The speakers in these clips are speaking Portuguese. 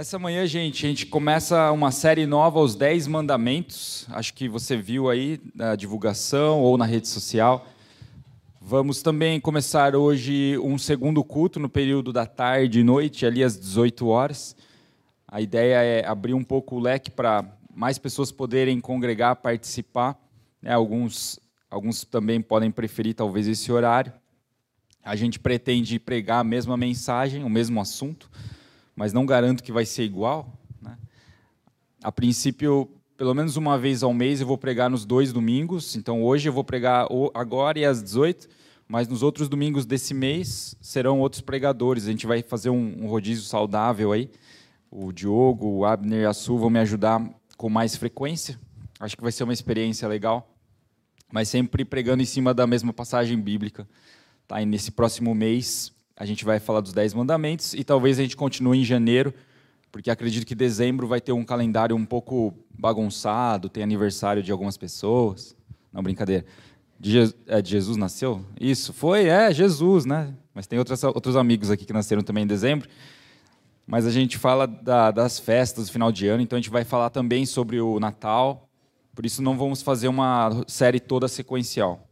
Essa manhã, gente, a gente começa uma série nova, os 10 mandamentos. Acho que você viu aí na divulgação ou na rede social. Vamos também começar hoje um segundo culto no período da tarde e noite, ali às 18 horas. A ideia é abrir um pouco o leque para mais pessoas poderem congregar, participar. Né? Alguns, alguns também podem preferir talvez esse horário. A gente pretende pregar a mesma mensagem, o mesmo assunto mas não garanto que vai ser igual. Né? A princípio, pelo menos uma vez ao mês eu vou pregar nos dois domingos. Então hoje eu vou pregar agora e às 18, mas nos outros domingos desse mês serão outros pregadores. A gente vai fazer um, rodízio saudável aí. O Diogo, o Abner e a Su vão me ajudar com mais frequência. Acho que vai ser uma experiência legal. Mas sempre pregando em cima da mesma passagem bíblica. Tá? E nesse próximo mês a gente vai falar dos Dez Mandamentos e talvez a gente continue em janeiro, porque acredito que dezembro vai ter um calendário um pouco bagunçado, tem aniversário de algumas pessoas. Não, brincadeira. De, Je é, de Jesus nasceu? Isso, foi, é, Jesus, né? Mas tem outros, outros amigos aqui que nasceram também em dezembro. Mas a gente fala da, das festas do final de ano, então a gente vai falar também sobre o Natal. Por isso não vamos fazer uma série toda sequencial.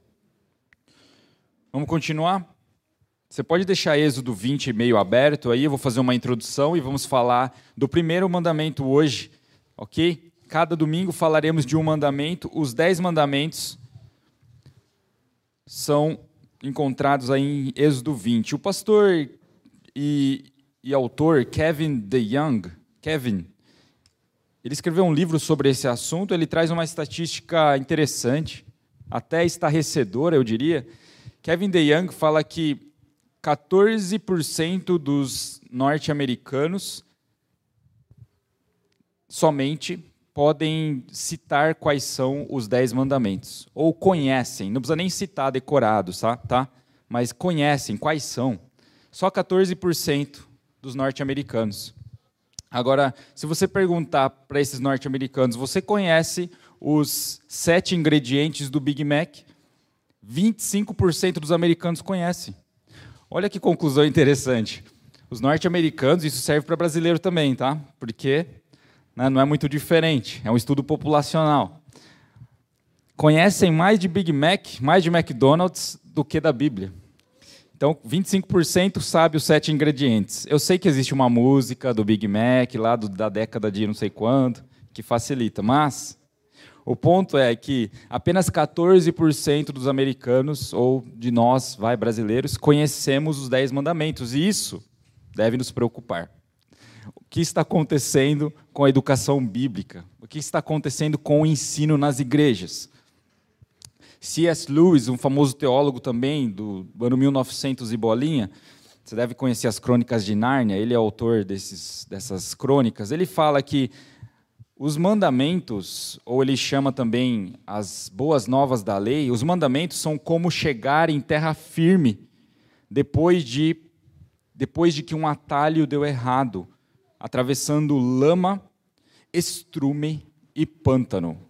Vamos continuar? Você pode deixar Êxodo 20 meio aberto aí, eu vou fazer uma introdução e vamos falar do primeiro mandamento hoje, ok? Cada domingo falaremos de um mandamento. Os dez mandamentos são encontrados aí em Êxodo 20. O pastor e, e autor Kevin DeYoung, Kevin, ele escreveu um livro sobre esse assunto. Ele traz uma estatística interessante, até estarrecedora, eu diria. Kevin DeYoung fala que 14% dos norte-americanos somente podem citar quais são os dez mandamentos. Ou conhecem, não precisa nem citar decorados, tá? tá? Mas conhecem quais são. Só 14% dos norte-americanos. Agora, se você perguntar para esses norte-americanos, você conhece os sete ingredientes do Big Mac? 25% dos americanos conhecem. Olha que conclusão interessante. Os norte-americanos, isso serve para brasileiro também, tá? Porque né, não é muito diferente, é um estudo populacional. Conhecem mais de Big Mac, mais de McDonald's do que da Bíblia. Então, 25% sabe os sete ingredientes. Eu sei que existe uma música do Big Mac, lá do, da década de não sei quando, que facilita, mas o ponto é que apenas 14% dos americanos, ou de nós, vai, brasileiros, conhecemos os Dez Mandamentos. E isso deve nos preocupar. O que está acontecendo com a educação bíblica? O que está acontecendo com o ensino nas igrejas? C.S. Lewis, um famoso teólogo também, do ano 1900 e bolinha, você deve conhecer as Crônicas de Nárnia, ele é autor desses, dessas crônicas. Ele fala que os mandamentos, ou ele chama também as boas novas da lei, os mandamentos são como chegar em terra firme depois de depois de que um atalho deu errado, atravessando lama, estrume e pântano.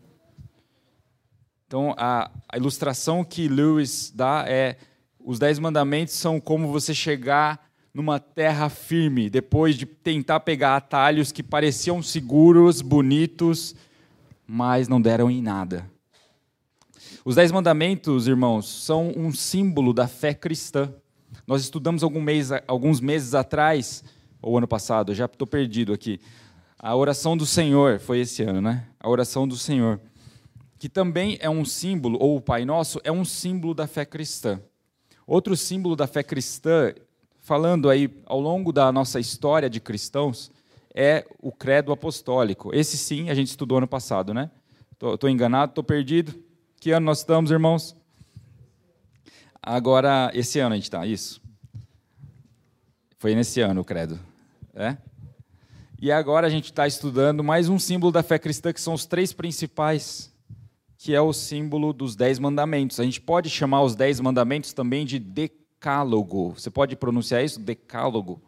Então, a, a ilustração que Lewis dá é: os dez mandamentos são como você chegar numa terra firme, depois de tentar pegar atalhos que pareciam seguros, bonitos, mas não deram em nada. Os Dez Mandamentos, irmãos, são um símbolo da fé cristã. Nós estudamos mês, alguns meses atrás, ou ano passado, já estou perdido aqui, a oração do Senhor, foi esse ano, né? A oração do Senhor, que também é um símbolo, ou o Pai Nosso, é um símbolo da fé cristã. Outro símbolo da fé cristã falando aí ao longo da nossa história de cristãos é o credo apostólico. Esse sim a gente estudou ano passado, né? Estou enganado, estou perdido. Que ano nós estamos, irmãos? Agora, esse ano a gente está, isso. Foi nesse ano o credo. É? E agora a gente está estudando mais um símbolo da fé cristã, que são os três principais, que é o símbolo dos dez mandamentos. A gente pode chamar os dez mandamentos também de decálogo. Você pode pronunciar isso? Decálogo.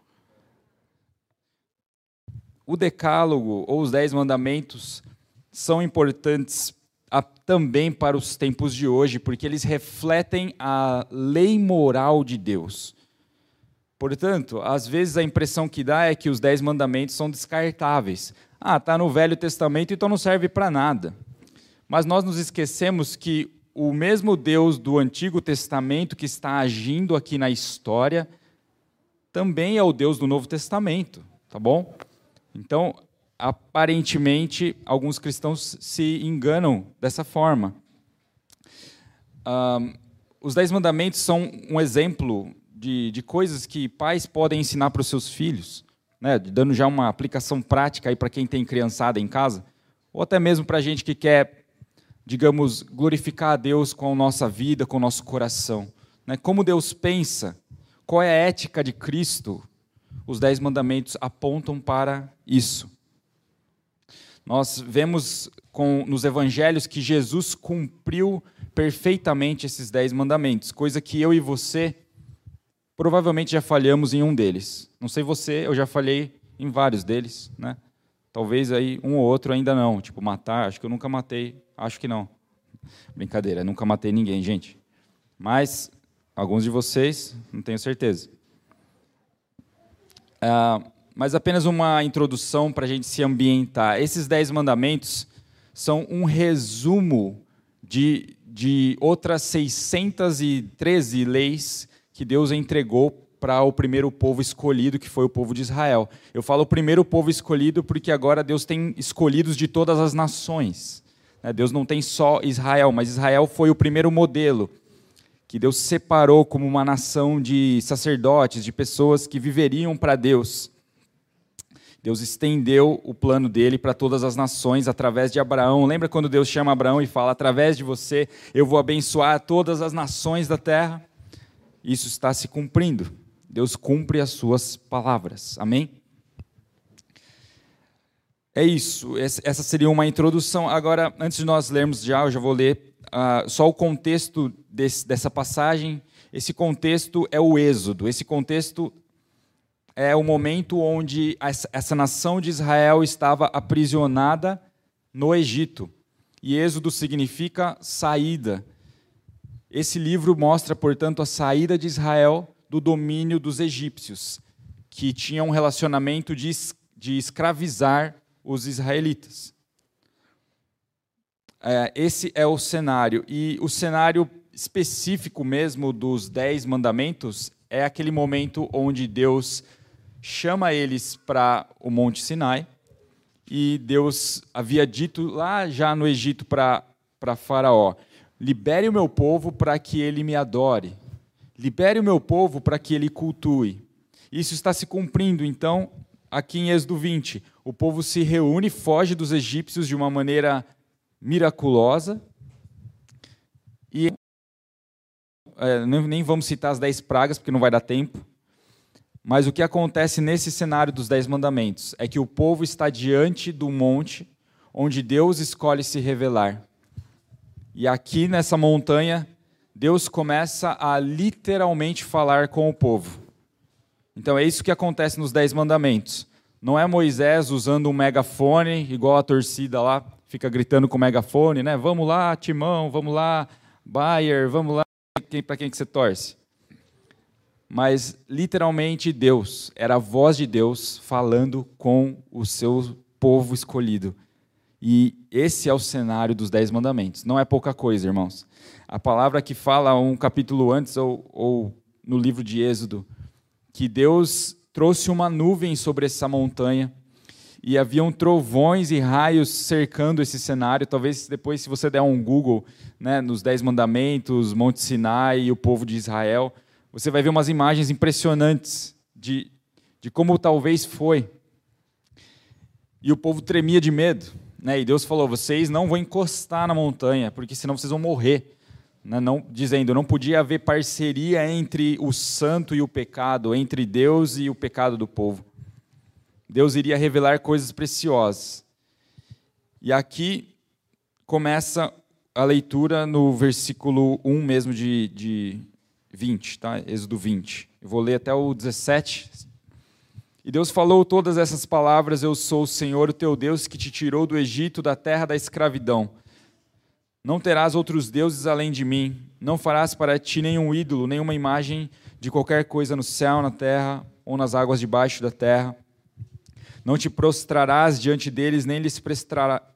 O decálogo, ou os dez mandamentos, são importantes também para os tempos de hoje, porque eles refletem a lei moral de Deus. Portanto, às vezes a impressão que dá é que os dez mandamentos são descartáveis. Ah, está no Velho Testamento, então não serve para nada. Mas nós nos esquecemos que o mesmo Deus do Antigo Testamento que está agindo aqui na história também é o Deus do Novo Testamento, tá bom? Então, aparentemente, alguns cristãos se enganam dessa forma. Um, os Dez Mandamentos são um exemplo de, de coisas que pais podem ensinar para os seus filhos, né? dando já uma aplicação prática para quem tem criançada em casa, ou até mesmo para gente que quer, digamos, glorificar a Deus com a nossa vida, com o nosso coração. Né? Como Deus pensa, qual é a ética de Cristo, os Dez Mandamentos apontam para isso. Nós vemos com, nos evangelhos que Jesus cumpriu perfeitamente esses dez mandamentos, coisa que eu e você provavelmente já falhamos em um deles. Não sei você, eu já falhei em vários deles, né? Talvez aí um ou outro ainda não, tipo matar, acho que eu nunca matei, acho que não. Brincadeira, nunca matei ninguém, gente. Mas alguns de vocês, não tenho certeza. Ah, mas apenas uma introdução para a gente se ambientar. Esses dez mandamentos são um resumo de, de outras 613 leis que Deus entregou para o primeiro povo escolhido, que foi o povo de Israel. Eu falo o primeiro povo escolhido porque agora Deus tem escolhidos de todas as nações. Né? Deus não tem só Israel, mas Israel foi o primeiro modelo que Deus separou como uma nação de sacerdotes, de pessoas que viveriam para Deus. Deus estendeu o plano dele para todas as nações através de Abraão. Lembra quando Deus chama Abraão e fala: através de você eu vou abençoar todas as nações da terra? Isso está se cumprindo. Deus cumpre as suas palavras. Amém? É isso. Essa seria uma introdução. Agora, antes de nós lermos já, eu já vou ler uh, só o contexto desse, dessa passagem. Esse contexto é o Êxodo. Esse contexto é o momento onde essa nação de Israel estava aprisionada no Egito. E Êxodo significa saída. Esse livro mostra, portanto, a saída de Israel do domínio dos egípcios, que tinham um relacionamento de, de escravizar os israelitas. É, esse é o cenário. E o cenário específico mesmo dos Dez Mandamentos é aquele momento onde Deus chama eles para o Monte Sinai, e Deus havia dito lá já no Egito para Faraó: libere o meu povo para que ele me adore, libere o meu povo para que ele cultue. Isso está se cumprindo, então, aqui em Êxodo 20. O povo se reúne, foge dos egípcios de uma maneira miraculosa. E é, nem vamos citar as dez pragas, porque não vai dar tempo. Mas o que acontece nesse cenário dos Dez Mandamentos é que o povo está diante do monte onde Deus escolhe se revelar. E aqui nessa montanha, Deus começa a literalmente falar com o povo. Então é isso que acontece nos Dez Mandamentos. Não é Moisés usando um megafone, igual a torcida lá, fica gritando com o megafone, né? Vamos lá, Timão, vamos lá, Bayer, vamos lá. Para quem que você torce? mas literalmente Deus, era a voz de Deus falando com o seu povo escolhido. E esse é o cenário dos Dez Mandamentos. Não é pouca coisa, irmãos. A palavra que fala um capítulo antes, ou, ou no livro de Êxodo, que Deus trouxe uma nuvem sobre essa montanha e haviam trovões e raios cercando esse cenário. Talvez depois, se você der um Google né, nos Dez Mandamentos, Monte Sinai e o povo de Israel, você vai ver umas imagens impressionantes de, de como talvez foi. E o povo tremia de medo. Né? E Deus falou: vocês não vão encostar na montanha, porque senão vocês vão morrer. Né? Não, dizendo, não podia haver parceria entre o santo e o pecado, entre Deus e o pecado do povo. Deus iria revelar coisas preciosas. E aqui começa a leitura no versículo 1 mesmo de, de 20, tá? Êxodo 20. Eu vou ler até o 17. E Deus falou todas essas palavras: Eu sou o Senhor, o teu Deus, que te tirou do Egito, da terra da escravidão. Não terás outros deuses além de mim. Não farás para ti nenhum ídolo, nenhuma imagem de qualquer coisa no céu, na terra ou nas águas debaixo da terra. Não te prostrarás diante deles, nem lhes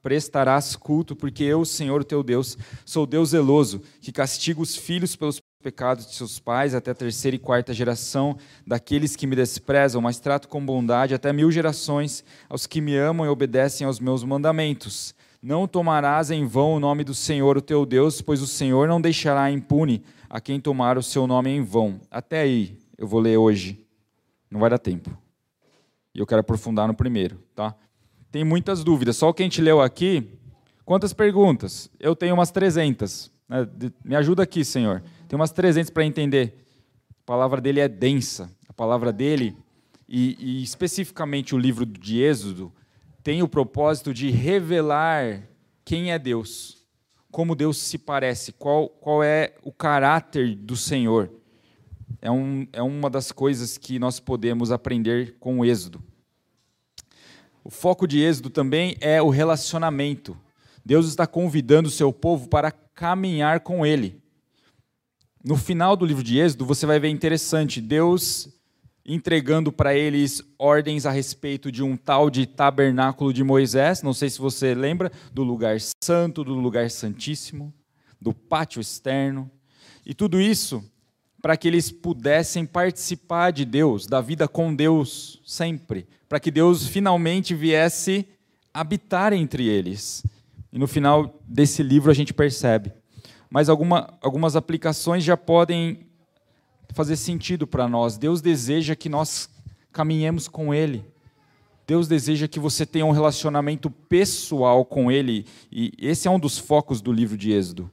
prestarás culto, porque eu, Senhor teu Deus, sou Deus zeloso, que castigo os filhos pelos pecados de seus pais até a terceira e quarta geração daqueles que me desprezam, mas trato com bondade até mil gerações aos que me amam e obedecem aos meus mandamentos. Não tomarás em vão o nome do Senhor, o teu Deus, pois o Senhor não deixará impune a quem tomar o seu nome em vão. Até aí, eu vou ler hoje. Não vai dar tempo. E eu quero aprofundar no primeiro, tá? Tem muitas dúvidas. Só o que a gente leu aqui, quantas perguntas? Eu tenho umas 300. Né? Me ajuda aqui, Senhor. Tem umas 300 para entender. A palavra dele é densa. A palavra dele, e, e especificamente o livro de Êxodo, tem o propósito de revelar quem é Deus, como Deus se parece, qual, qual é o caráter do Senhor. É, um, é uma das coisas que nós podemos aprender com o Êxodo. O foco de Êxodo também é o relacionamento. Deus está convidando o seu povo para caminhar com Ele. No final do livro de Êxodo, você vai ver interessante: Deus entregando para eles ordens a respeito de um tal de tabernáculo de Moisés. Não sei se você lembra do lugar santo, do lugar santíssimo, do pátio externo. E tudo isso para que eles pudessem participar de Deus, da vida com Deus sempre, para que Deus finalmente viesse habitar entre eles. E no final desse livro a gente percebe. Mas alguma, algumas aplicações já podem fazer sentido para nós. Deus deseja que nós caminhemos com Ele. Deus deseja que você tenha um relacionamento pessoal com Ele. E esse é um dos focos do livro de Êxodo.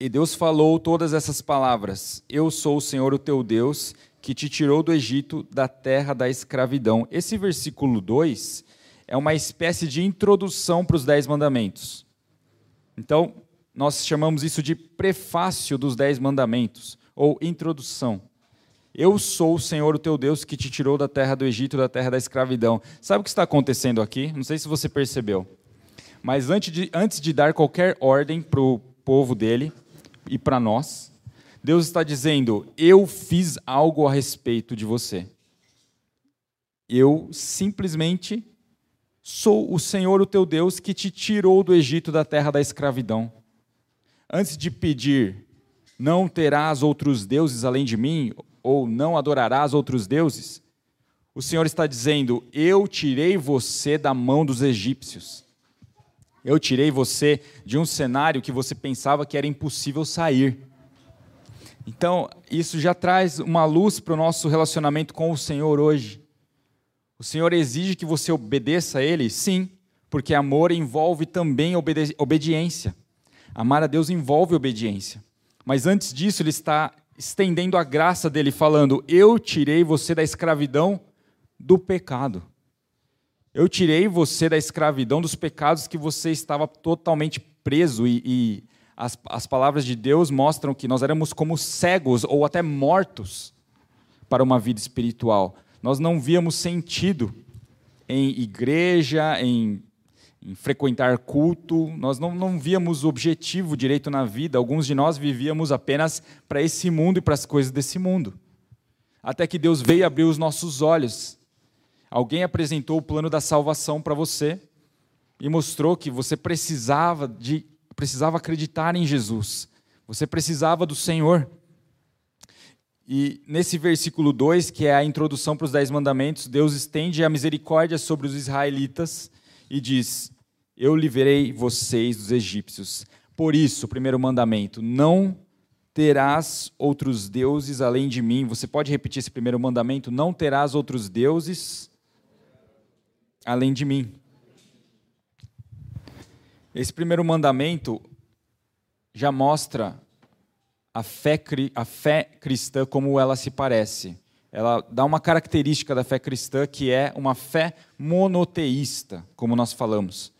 E Deus falou todas essas palavras: Eu sou o Senhor, o teu Deus, que te tirou do Egito, da terra da escravidão. Esse versículo 2 é uma espécie de introdução para os Dez Mandamentos. Então, nós chamamos isso de prefácio dos Dez Mandamentos, ou introdução. Eu sou o Senhor, o teu Deus, que te tirou da terra do Egito, da terra da escravidão. Sabe o que está acontecendo aqui? Não sei se você percebeu. Mas antes de, antes de dar qualquer ordem para o povo dele e para nós, Deus está dizendo: Eu fiz algo a respeito de você. Eu simplesmente sou o Senhor, o teu Deus, que te tirou do Egito, da terra da escravidão antes de pedir, não terás outros deuses além de mim, ou não adorarás outros deuses, o Senhor está dizendo: Eu tirei você da mão dos egípcios. Eu tirei você de um cenário que você pensava que era impossível sair. Então, isso já traz uma luz para o nosso relacionamento com o Senhor hoje. O Senhor exige que você obedeça a Ele? Sim, porque amor envolve também obedi obediência. Amar a Deus envolve obediência. Mas antes disso, ele está estendendo a graça dele, falando: Eu tirei você da escravidão do pecado. Eu tirei você da escravidão dos pecados que você estava totalmente preso. E, e as, as palavras de Deus mostram que nós éramos como cegos ou até mortos para uma vida espiritual. Nós não víamos sentido em igreja, em em frequentar culto, nós não, não víamos o objetivo direito na vida, alguns de nós vivíamos apenas para esse mundo e para as coisas desse mundo. Até que Deus veio abrir os nossos olhos. Alguém apresentou o plano da salvação para você e mostrou que você precisava de precisava acreditar em Jesus. Você precisava do Senhor. E nesse versículo 2, que é a introdução para os Dez Mandamentos, Deus estende a misericórdia sobre os israelitas e diz: eu livrei vocês dos egípcios. Por isso, primeiro mandamento: não terás outros deuses além de mim. Você pode repetir esse primeiro mandamento? Não terás outros deuses além de mim. Esse primeiro mandamento já mostra a fé, a fé cristã como ela se parece. Ela dá uma característica da fé cristã que é uma fé monoteísta, como nós falamos.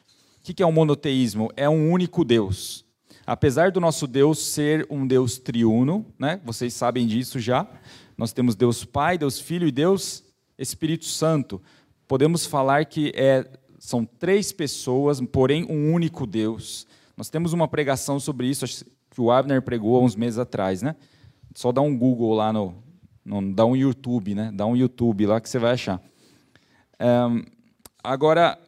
O que é o um monoteísmo? É um único Deus. Apesar do nosso Deus ser um Deus triuno, né? vocês sabem disso já, nós temos Deus Pai, Deus Filho e Deus Espírito Santo. Podemos falar que é, são três pessoas, porém um único Deus. Nós temos uma pregação sobre isso, que o Abner pregou há uns meses atrás, né? Só dá um Google lá no, no dá um YouTube, né? Dá um YouTube lá que você vai achar. Um, agora,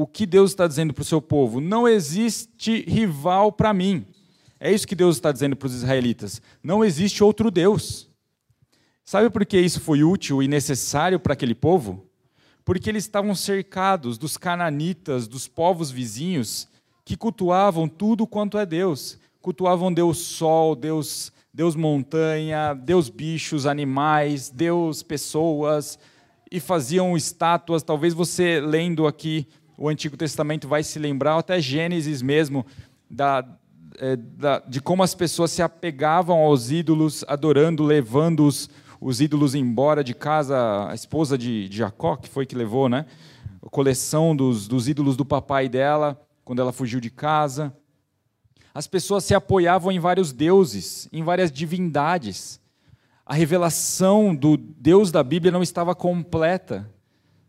o que Deus está dizendo para o seu povo? Não existe rival para mim. É isso que Deus está dizendo para os israelitas. Não existe outro Deus. Sabe por que isso foi útil e necessário para aquele povo? Porque eles estavam cercados dos cananitas, dos povos vizinhos, que cultuavam tudo quanto é Deus. Cultuavam Deus Sol, Deus, Deus Montanha, Deus bichos, animais, Deus pessoas, e faziam estátuas. Talvez você lendo aqui o Antigo Testamento vai se lembrar, até Gênesis mesmo, da, é, da, de como as pessoas se apegavam aos ídolos, adorando, levando os, os ídolos embora de casa. A esposa de, de Jacó, que foi que levou, né? A coleção dos, dos ídolos do papai dela, quando ela fugiu de casa. As pessoas se apoiavam em vários deuses, em várias divindades. A revelação do Deus da Bíblia não estava completa.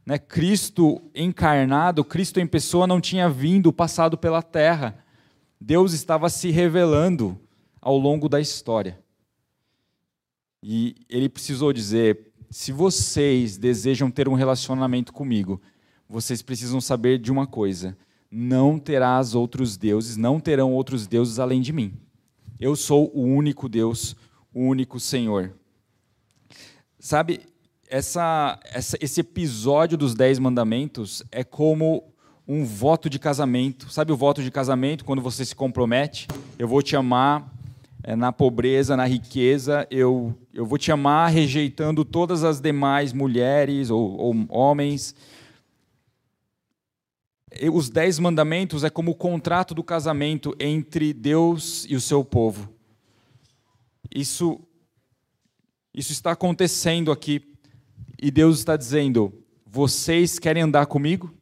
Né? Cristo encarnado, Cristo em pessoa não tinha vindo, passado pela terra. Deus estava se revelando ao longo da história. E ele precisou dizer: se vocês desejam ter um relacionamento comigo, vocês precisam saber de uma coisa: não terás outros deuses, não terão outros deuses além de mim. Eu sou o único Deus, o único Senhor. Sabe, essa, essa, esse episódio dos Dez Mandamentos é como um voto de casamento. Sabe o voto de casamento, quando você se compromete? Eu vou te amar é, na pobreza, na riqueza, eu, eu vou te amar rejeitando todas as demais mulheres ou, ou homens. Os Dez Mandamentos é como o contrato do casamento entre Deus e o seu povo. Isso, isso está acontecendo aqui e Deus está dizendo: vocês querem andar comigo?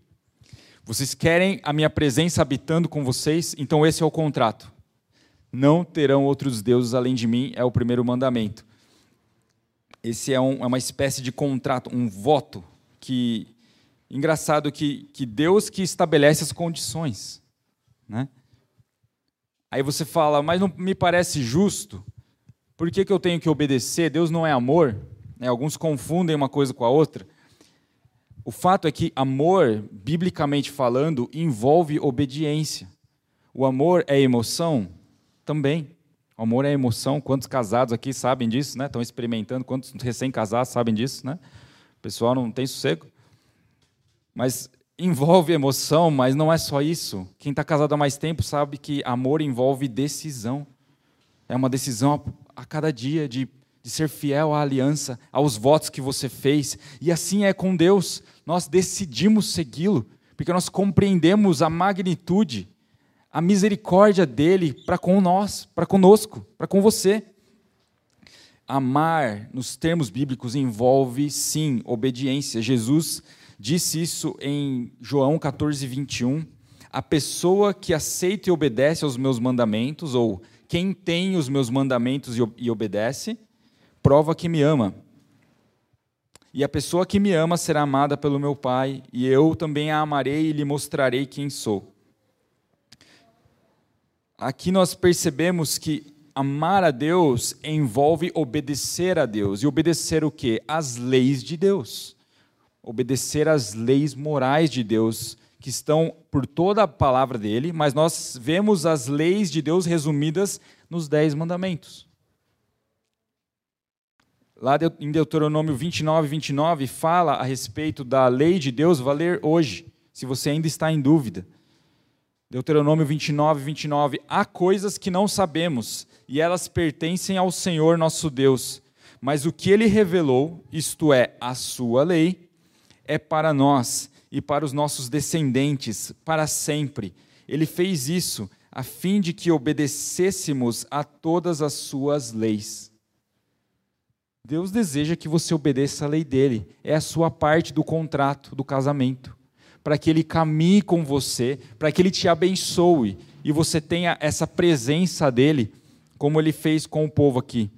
Vocês querem a minha presença habitando com vocês? Então esse é o contrato. Não terão outros deuses além de mim, é o primeiro mandamento. Esse é, um, é uma espécie de contrato, um voto que engraçado que, que Deus que estabelece as condições, né? Aí você fala, mas não me parece justo. Por que, que eu tenho que obedecer? Deus não é amor? Né? Alguns confundem uma coisa com a outra. O fato é que amor, biblicamente falando, envolve obediência. O amor é emoção? Também. O amor é emoção. Quantos casados aqui sabem disso, né? Estão experimentando. Quantos recém-casados sabem disso, né? O pessoal não tem sossego. Mas envolve emoção, mas não é só isso. Quem está casado há mais tempo sabe que amor envolve decisão. É uma decisão a cada dia de de ser fiel à aliança, aos votos que você fez. E assim é com Deus. Nós decidimos segui-lo, porque nós compreendemos a magnitude, a misericórdia dele para com nós, para conosco, para com você. Amar, nos termos bíblicos, envolve sim obediência. Jesus disse isso em João 14, 21. A pessoa que aceita e obedece aos meus mandamentos, ou quem tem os meus mandamentos e obedece, prova que me ama. E a pessoa que me ama será amada pelo meu Pai, e eu também a amarei e lhe mostrarei quem sou. Aqui nós percebemos que amar a Deus envolve obedecer a Deus. E obedecer o quê? As leis de Deus. Obedecer às leis morais de Deus, que estão por toda a palavra dele, mas nós vemos as leis de Deus resumidas nos Dez Mandamentos. Lá em Deuteronômio 29, 29, fala a respeito da lei de Deus valer hoje, se você ainda está em dúvida. Deuteronômio 29, 29. Há coisas que não sabemos, e elas pertencem ao Senhor nosso Deus. Mas o que ele revelou, isto é, a sua lei, é para nós e para os nossos descendentes, para sempre. Ele fez isso a fim de que obedecêssemos a todas as suas leis. Deus deseja que você obedeça a lei dele. É a sua parte do contrato, do casamento. Para que ele caminhe com você, para que ele te abençoe e você tenha essa presença dele, como ele fez com o povo aqui,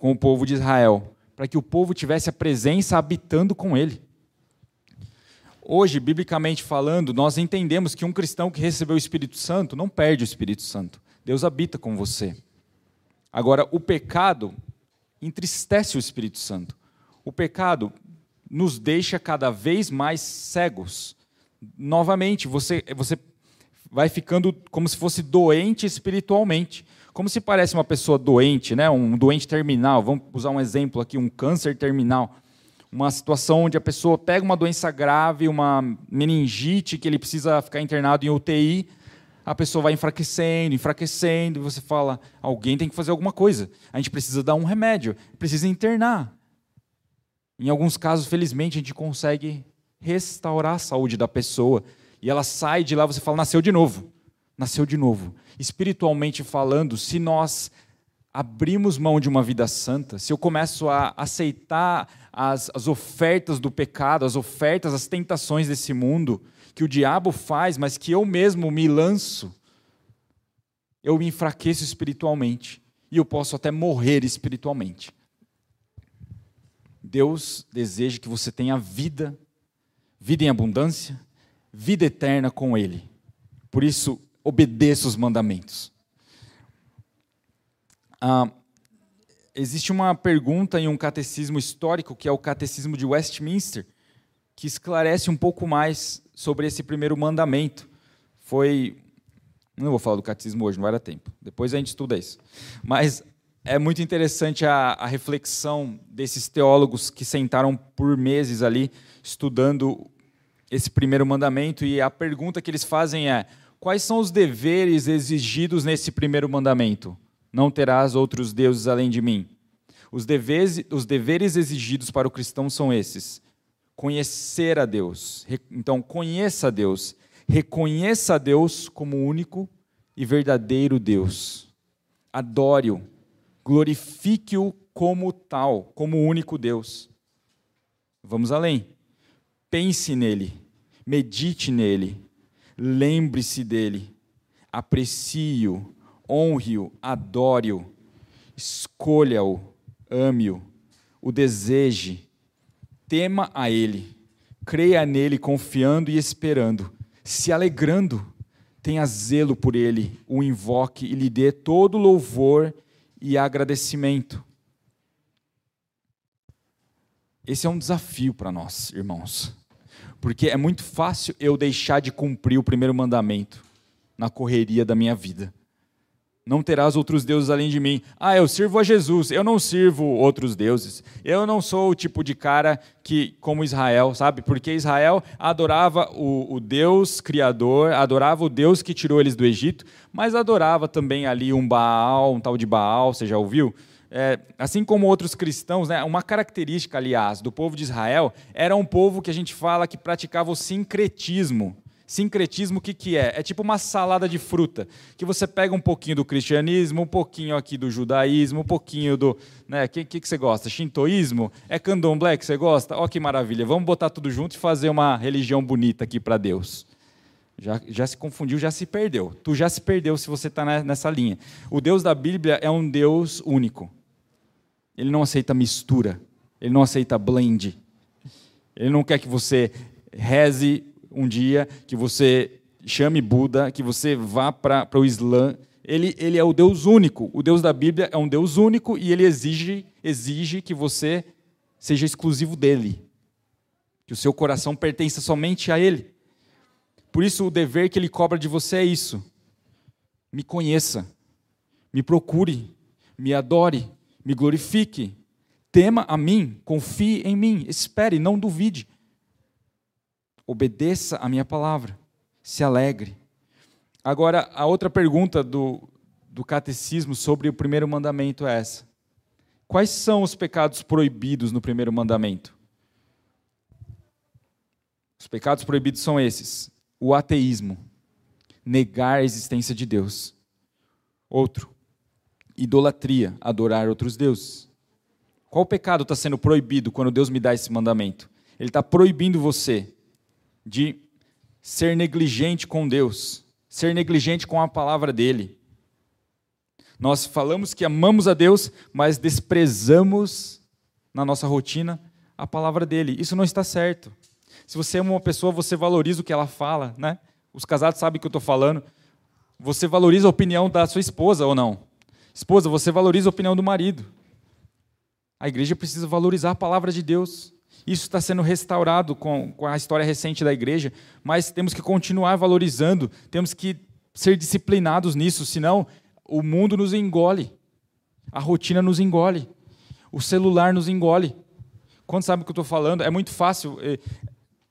com o povo de Israel. Para que o povo tivesse a presença habitando com ele. Hoje, biblicamente falando, nós entendemos que um cristão que recebeu o Espírito Santo não perde o Espírito Santo. Deus habita com você. Agora, o pecado entristece o Espírito Santo. O pecado nos deixa cada vez mais cegos. Novamente, você, você vai ficando como se fosse doente espiritualmente. Como se parece uma pessoa doente, né? um doente terminal. Vamos usar um exemplo aqui, um câncer terminal. Uma situação onde a pessoa pega uma doença grave, uma meningite, que ele precisa ficar internado em UTI, a pessoa vai enfraquecendo, enfraquecendo, e você fala: alguém tem que fazer alguma coisa. A gente precisa dar um remédio, precisa internar. Em alguns casos, felizmente, a gente consegue restaurar a saúde da pessoa. E ela sai de lá, você fala: nasceu de novo. Nasceu de novo. Espiritualmente falando, se nós abrimos mão de uma vida santa, se eu começo a aceitar as, as ofertas do pecado, as ofertas, as tentações desse mundo, que o diabo faz, mas que eu mesmo me lanço, eu me enfraqueço espiritualmente e eu posso até morrer espiritualmente. Deus deseja que você tenha vida, vida em abundância, vida eterna com Ele. Por isso, obedeça os mandamentos. Ah, existe uma pergunta em um catecismo histórico, que é o Catecismo de Westminster, que esclarece um pouco mais sobre esse primeiro mandamento. Foi. Não vou falar do catecismo hoje, não vai dar tempo. Depois a gente estuda isso. Mas é muito interessante a, a reflexão desses teólogos que sentaram por meses ali estudando esse primeiro mandamento e a pergunta que eles fazem é: quais são os deveres exigidos nesse primeiro mandamento? Não terás outros deuses além de mim. Os deveres, os deveres exigidos para o cristão são esses: conhecer a Deus. Então, conheça a Deus. Reconheça a Deus como único e verdadeiro Deus. Adore-o. Glorifique-o como tal, como único Deus. Vamos além. Pense nele. Medite nele. Lembre-se dele. Aprecie-o. Honre-o. Adore-o. Escolha-o. Ame-o. O deseje tema a Ele, creia nele confiando e esperando, se alegrando, tenha zelo por Ele, o invoque e lhe dê todo louvor e agradecimento. Esse é um desafio para nós, irmãos, porque é muito fácil eu deixar de cumprir o primeiro mandamento na correria da minha vida. Não terás outros deuses além de mim. Ah, eu sirvo a Jesus, eu não sirvo outros deuses. Eu não sou o tipo de cara que, como Israel, sabe? Porque Israel adorava o, o Deus Criador, adorava o Deus que tirou eles do Egito, mas adorava também ali um Baal, um tal de Baal, você já ouviu? É, assim como outros cristãos, né, uma característica, aliás, do povo de Israel era um povo que a gente fala que praticava o sincretismo. Sincretismo, o que, que é? É tipo uma salada de fruta, que você pega um pouquinho do cristianismo, um pouquinho aqui do judaísmo, um pouquinho do. Né, que, que, que você gosta? Shintoísmo? É candomblé que você gosta? Ó, que maravilha, vamos botar tudo junto e fazer uma religião bonita aqui para Deus. Já, já se confundiu, já se perdeu. Tu já se perdeu se você está nessa linha. O Deus da Bíblia é um Deus único. Ele não aceita mistura. Ele não aceita blend. Ele não quer que você reze um dia, que você chame Buda, que você vá para o Islã. Ele, ele é o Deus único. O Deus da Bíblia é um Deus único e ele exige, exige que você seja exclusivo dele. Que o seu coração pertença somente a ele. Por isso, o dever que ele cobra de você é isso. Me conheça, me procure, me adore, me glorifique, tema a mim, confie em mim, espere, não duvide obedeça a minha palavra, se alegre. Agora, a outra pergunta do, do catecismo sobre o primeiro mandamento é essa: Quais são os pecados proibidos no primeiro mandamento? Os pecados proibidos são esses: o ateísmo, negar a existência de Deus. Outro, idolatria, adorar outros deuses. Qual pecado está sendo proibido quando Deus me dá esse mandamento? Ele está proibindo você de ser negligente com Deus, ser negligente com a palavra dele. Nós falamos que amamos a Deus, mas desprezamos na nossa rotina a palavra dele. Isso não está certo. Se você ama uma pessoa, você valoriza o que ela fala, né? Os casados sabem o que eu estou falando. Você valoriza a opinião da sua esposa ou não? Esposa, você valoriza a opinião do marido. A igreja precisa valorizar a palavra de Deus. Isso está sendo restaurado com, com a história recente da igreja, mas temos que continuar valorizando, temos que ser disciplinados nisso, senão o mundo nos engole, a rotina nos engole, o celular nos engole. Quando sabe o que eu estou falando? É muito fácil. Eh,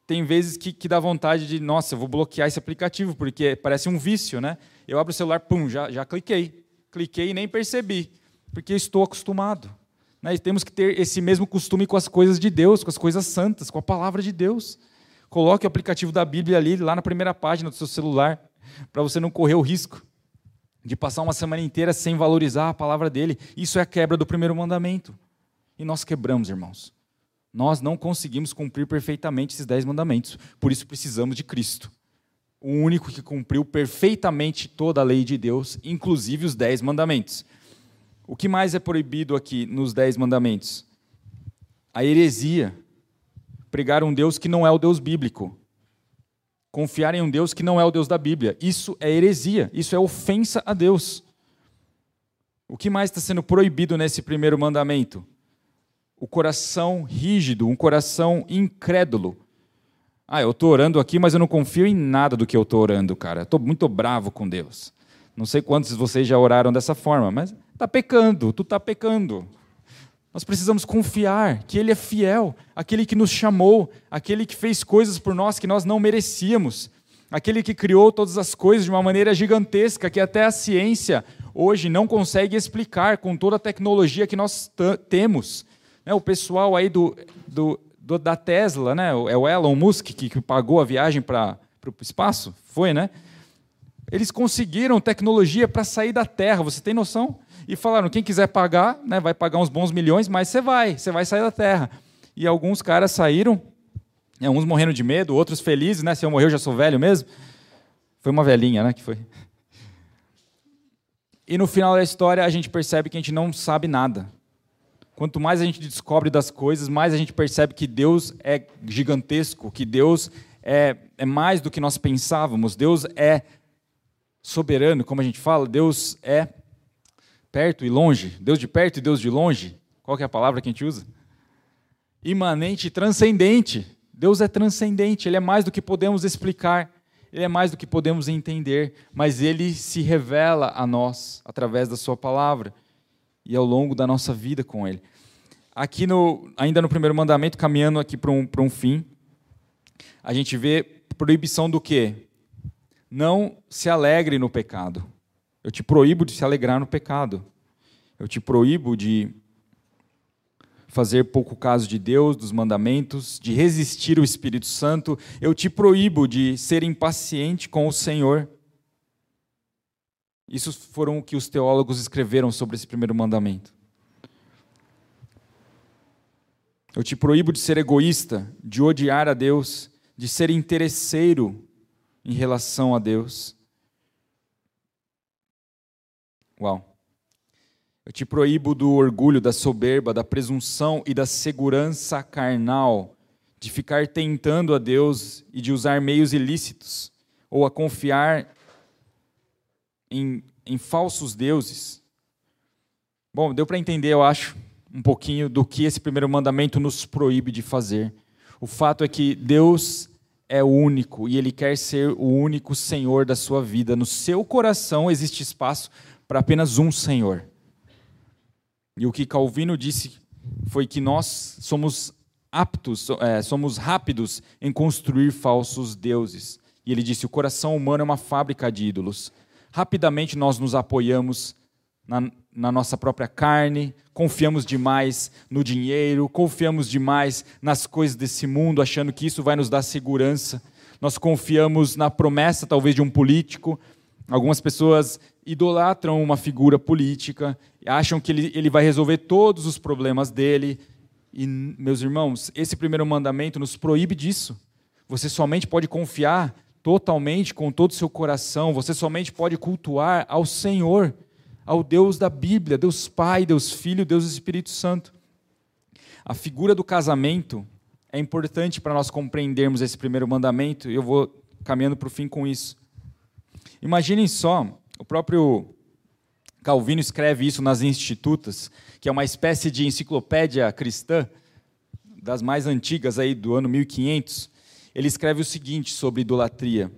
tem vezes que, que dá vontade de, nossa, vou bloquear esse aplicativo, porque parece um vício, né? Eu abro o celular, pum, já, já cliquei. Cliquei e nem percebi, porque estou acostumado. Né? E temos que ter esse mesmo costume com as coisas de Deus, com as coisas santas, com a palavra de Deus. Coloque o aplicativo da Bíblia ali, lá na primeira página do seu celular, para você não correr o risco de passar uma semana inteira sem valorizar a palavra dele. Isso é a quebra do primeiro mandamento. E nós quebramos, irmãos. Nós não conseguimos cumprir perfeitamente esses dez mandamentos. Por isso precisamos de Cristo. O único que cumpriu perfeitamente toda a lei de Deus, inclusive os dez mandamentos. O que mais é proibido aqui nos Dez Mandamentos? A heresia. Pregar um Deus que não é o Deus bíblico. Confiar em um Deus que não é o Deus da Bíblia. Isso é heresia. Isso é ofensa a Deus. O que mais está sendo proibido nesse primeiro mandamento? O coração rígido, um coração incrédulo. Ah, eu estou orando aqui, mas eu não confio em nada do que eu estou orando, cara. Estou muito bravo com Deus. Não sei quantos de vocês já oraram dessa forma, mas Está pecando, tu está pecando. Nós precisamos confiar que Ele é fiel, aquele que nos chamou, aquele que fez coisas por nós que nós não merecíamos, aquele que criou todas as coisas de uma maneira gigantesca que até a ciência hoje não consegue explicar com toda a tecnologia que nós temos. Né, o pessoal aí do, do, do, da Tesla, né, é o Elon Musk que, que pagou a viagem para o espaço? Foi, né? Eles conseguiram tecnologia para sair da Terra, você tem noção? E falaram: quem quiser pagar, né, vai pagar uns bons milhões, mas você vai, você vai sair da terra. E alguns caras saíram, né, uns morrendo de medo, outros felizes, né? Se eu morrer, eu já sou velho mesmo. Foi uma velhinha, né? Que foi. E no final da história a gente percebe que a gente não sabe nada. Quanto mais a gente descobre das coisas, mais a gente percebe que Deus é gigantesco, que Deus é, é mais do que nós pensávamos. Deus é soberano, como a gente fala, Deus é perto e longe, Deus de perto e Deus de longe. Qual é a palavra que a gente usa? Imanente e transcendente. Deus é transcendente, ele é mais do que podemos explicar, ele é mais do que podemos entender, mas ele se revela a nós através da sua palavra e ao longo da nossa vida com ele. Aqui no, ainda no primeiro mandamento, caminhando aqui para um, um fim, a gente vê proibição do quê? Não se alegre no pecado. Eu te proíbo de se alegrar no pecado. Eu te proíbo de fazer pouco caso de Deus, dos mandamentos, de resistir ao Espírito Santo. Eu te proíbo de ser impaciente com o Senhor. Isso foram o que os teólogos escreveram sobre esse primeiro mandamento. Eu te proíbo de ser egoísta, de odiar a Deus, de ser interesseiro em relação a Deus. Uau. Eu te proíbo do orgulho, da soberba, da presunção e da segurança carnal, de ficar tentando a Deus e de usar meios ilícitos, ou a confiar em, em falsos deuses. Bom, deu para entender, eu acho, um pouquinho do que esse primeiro mandamento nos proíbe de fazer. O fato é que Deus é único e Ele quer ser o único Senhor da sua vida. No seu coração existe espaço para apenas um Senhor. E o que Calvino disse foi que nós somos aptos, é, somos rápidos em construir falsos deuses. E ele disse: o coração humano é uma fábrica de ídolos. Rapidamente nós nos apoiamos na, na, nossa própria carne, confiamos demais no dinheiro, confiamos demais nas coisas desse mundo, achando que isso vai nos dar segurança. Nós confiamos na promessa, talvez, de um político. Algumas pessoas idolatram uma figura política, acham que ele, ele vai resolver todos os problemas dele. E, meus irmãos, esse primeiro mandamento nos proíbe disso. Você somente pode confiar totalmente com todo o seu coração, você somente pode cultuar ao Senhor, ao Deus da Bíblia, Deus Pai, Deus Filho, Deus Espírito Santo. A figura do casamento é importante para nós compreendermos esse primeiro mandamento, e eu vou caminhando para o fim com isso. Imaginem só, o próprio Calvino escreve isso nas Institutas, que é uma espécie de enciclopédia cristã, das mais antigas aí do ano 1500. Ele escreve o seguinte sobre idolatria: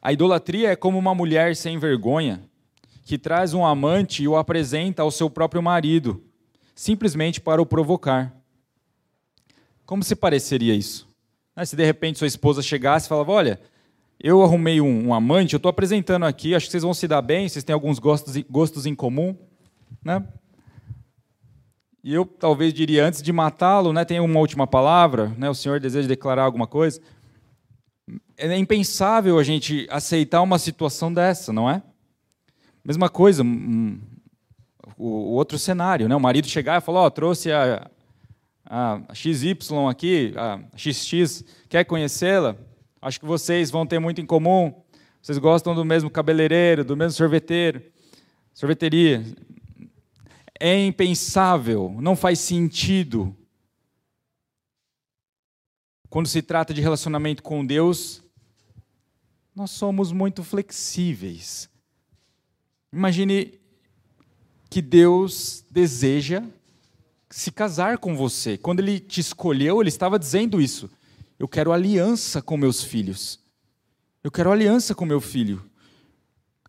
A idolatria é como uma mulher sem vergonha que traz um amante e o apresenta ao seu próprio marido, simplesmente para o provocar. Como se pareceria isso? Né, se de repente sua esposa chegasse e falava: Olha, eu arrumei um, um amante, eu estou apresentando aqui, acho que vocês vão se dar bem, vocês têm alguns gostos, gostos em comum. Né? E eu talvez diria, antes de matá-lo, né, tem uma última palavra, né, o senhor deseja declarar alguma coisa. É impensável a gente aceitar uma situação dessa, não é? Mesma coisa, um, o, o, outro cenário, né? o marido chegar e falar, ó, oh, trouxe a, a, a XY aqui, a XX, quer conhecê-la? Acho que vocês vão ter muito em comum. Vocês gostam do mesmo cabeleireiro, do mesmo sorveteiro, sorveteria. É impensável, não faz sentido. Quando se trata de relacionamento com Deus, nós somos muito flexíveis. Imagine que Deus deseja se casar com você. Quando ele te escolheu, ele estava dizendo isso. Eu quero aliança com meus filhos. Eu quero aliança com meu filho.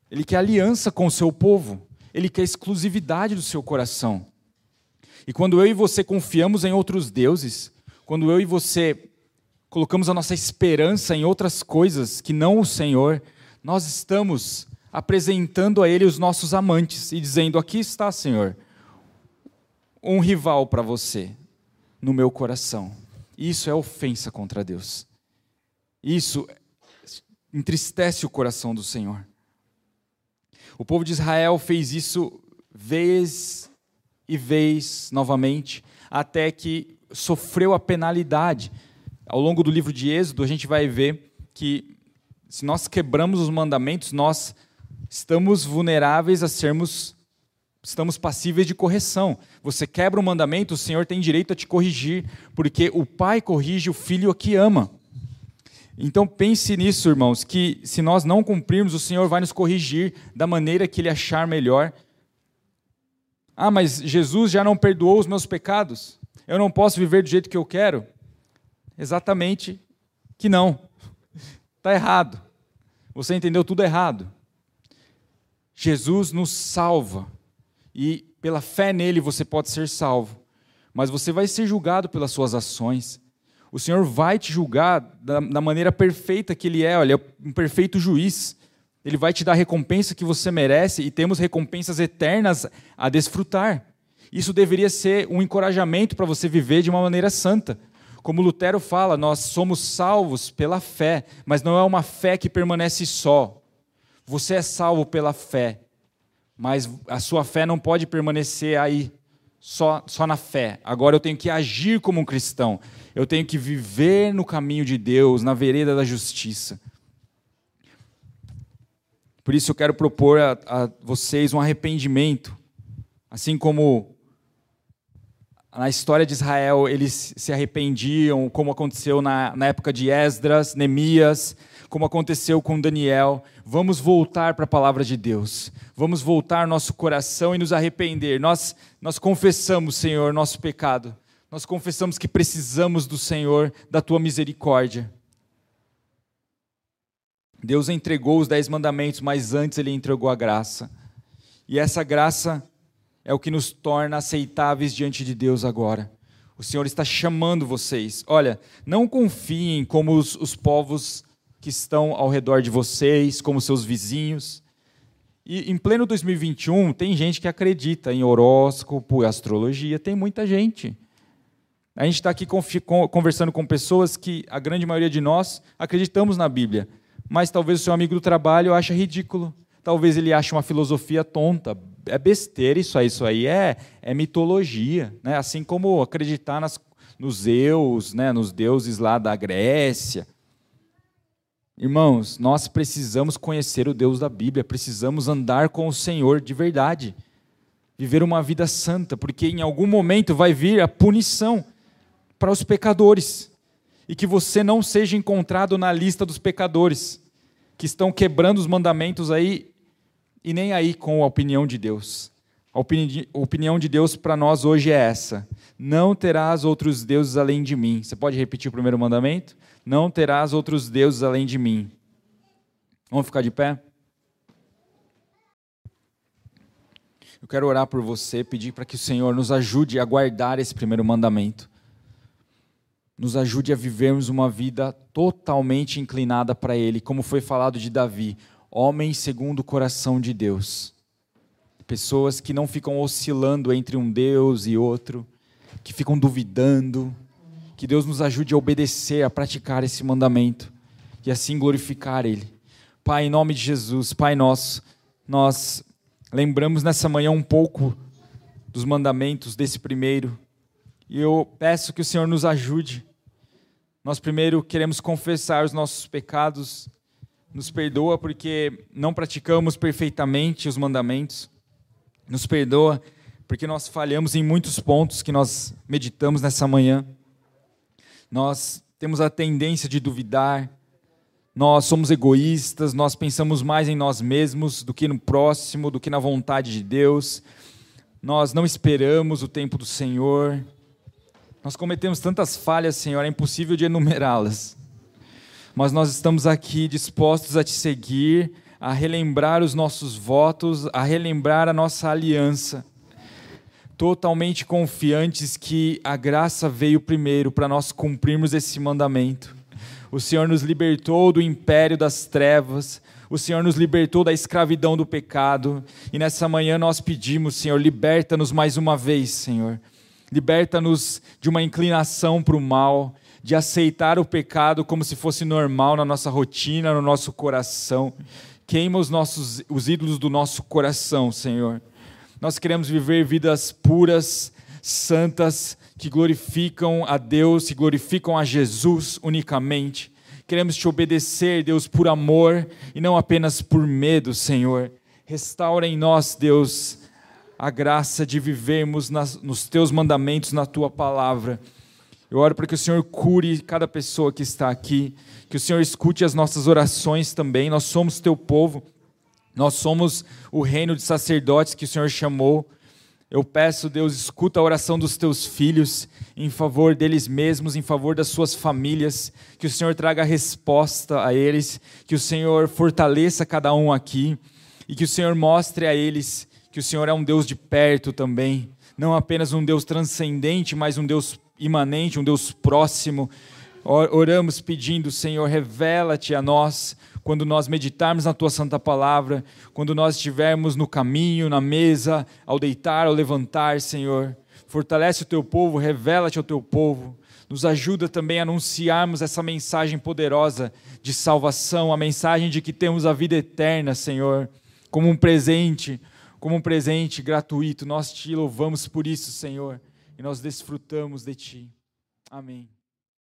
Ele quer aliança com o seu povo. Ele quer exclusividade do seu coração. E quando eu e você confiamos em outros deuses, quando eu e você colocamos a nossa esperança em outras coisas que não o Senhor, nós estamos apresentando a Ele os nossos amantes e dizendo: Aqui está, Senhor, um rival para você no meu coração. Isso é ofensa contra Deus. Isso entristece o coração do Senhor. O povo de Israel fez isso vez e vez novamente, até que sofreu a penalidade. Ao longo do livro de Êxodo, a gente vai ver que se nós quebramos os mandamentos, nós estamos vulneráveis a sermos estamos passíveis de correção. Você quebra o mandamento, o Senhor tem direito a te corrigir, porque o pai corrige o filho que ama. Então pense nisso, irmãos, que se nós não cumprirmos, o Senhor vai nos corrigir da maneira que Ele achar melhor. Ah, mas Jesus já não perdoou os meus pecados? Eu não posso viver do jeito que eu quero? Exatamente que não. Está errado. Você entendeu tudo errado. Jesus nos salva e pela fé nele você pode ser salvo. Mas você vai ser julgado pelas suas ações. O Senhor vai te julgar da, da maneira perfeita que Ele é, olha, é um perfeito juiz. Ele vai te dar a recompensa que você merece e temos recompensas eternas a desfrutar. Isso deveria ser um encorajamento para você viver de uma maneira santa. Como Lutero fala, nós somos salvos pela fé, mas não é uma fé que permanece só. Você é salvo pela fé, mas a sua fé não pode permanecer aí, só, só na fé. Agora eu tenho que agir como um cristão. Eu tenho que viver no caminho de Deus, na vereda da justiça. Por isso eu quero propor a, a vocês um arrependimento. Assim como na história de Israel eles se arrependiam, como aconteceu na, na época de Esdras, Neemias, como aconteceu com Daniel. Vamos voltar para a palavra de Deus. Vamos voltar nosso coração e nos arrepender. Nós, nós confessamos, Senhor, nosso pecado. Nós confessamos que precisamos do Senhor, da tua misericórdia. Deus entregou os dez mandamentos, mas antes ele entregou a graça. E essa graça é o que nos torna aceitáveis diante de Deus agora. O Senhor está chamando vocês. Olha, não confiem como os, os povos que estão ao redor de vocês, como seus vizinhos. E em pleno 2021, tem gente que acredita em horóscopo, astrologia, tem muita gente. A gente está aqui conversando com pessoas que, a grande maioria de nós, acreditamos na Bíblia, mas talvez o seu amigo do trabalho ache ridículo. Talvez ele ache uma filosofia tonta. É besteira isso aí, isso aí é, é mitologia. Né? Assim como acreditar nas, nos Zeus, né? nos deuses lá da Grécia. Irmãos, nós precisamos conhecer o Deus da Bíblia, precisamos andar com o Senhor de verdade, viver uma vida santa, porque em algum momento vai vir a punição para os pecadores, e que você não seja encontrado na lista dos pecadores, que estão quebrando os mandamentos aí e nem aí com a opinião de Deus. A opini opinião de Deus para nós hoje é essa: não terás outros deuses além de mim. Você pode repetir o primeiro mandamento? Não terás outros deuses além de mim. Vamos ficar de pé? Eu quero orar por você, pedir para que o Senhor nos ajude a guardar esse primeiro mandamento. Nos ajude a vivermos uma vida totalmente inclinada para Ele, como foi falado de Davi, homem segundo o coração de Deus pessoas que não ficam oscilando entre um Deus e outro, que ficam duvidando. Que Deus nos ajude a obedecer, a praticar esse mandamento e assim glorificar Ele. Pai, em nome de Jesus, Pai nosso, nós lembramos nessa manhã um pouco dos mandamentos desse primeiro e eu peço que o Senhor nos ajude. Nós primeiro queremos confessar os nossos pecados, nos perdoa porque não praticamos perfeitamente os mandamentos. Nos perdoa porque nós falhamos em muitos pontos que nós meditamos nessa manhã. Nós temos a tendência de duvidar, nós somos egoístas, nós pensamos mais em nós mesmos do que no próximo, do que na vontade de Deus. Nós não esperamos o tempo do Senhor. Nós cometemos tantas falhas, Senhor, é impossível de enumerá-las. Mas nós estamos aqui dispostos a te seguir, a relembrar os nossos votos, a relembrar a nossa aliança, totalmente confiantes que a graça veio primeiro para nós cumprirmos esse mandamento. O Senhor nos libertou do império das trevas, o Senhor nos libertou da escravidão do pecado, e nessa manhã nós pedimos, Senhor, liberta-nos mais uma vez, Senhor. Liberta-nos de uma inclinação para o mal, de aceitar o pecado como se fosse normal na nossa rotina, no nosso coração. Queima os nossos os ídolos do nosso coração, Senhor. Nós queremos viver vidas puras, santas, que glorificam a Deus, que glorificam a Jesus unicamente. Queremos te obedecer, Deus, por amor e não apenas por medo, Senhor. Restaura em nós, Deus, a graça de vivermos nas, nos teus mandamentos, na tua palavra. Eu oro para que o Senhor cure cada pessoa que está aqui, que o Senhor escute as nossas orações também. Nós somos teu povo, nós somos o reino de sacerdotes que o Senhor chamou. Eu peço, Deus, escuta a oração dos teus filhos em favor deles mesmos, em favor das suas famílias, que o Senhor traga resposta a eles, que o Senhor fortaleça cada um aqui e que o Senhor mostre a eles que o Senhor é um Deus de perto também, não apenas um Deus transcendente, mas um Deus imanente, um Deus próximo. Oramos pedindo, Senhor, revela-te a nós quando nós meditarmos na tua santa palavra, quando nós estivermos no caminho, na mesa, ao deitar, ao levantar, Senhor. Fortalece o teu povo, revela-te ao teu povo. Nos ajuda também a anunciarmos essa mensagem poderosa de salvação, a mensagem de que temos a vida eterna, Senhor, como um presente, como um presente gratuito. Nós te louvamos por isso, Senhor nós desfrutamos de Ti. Amém.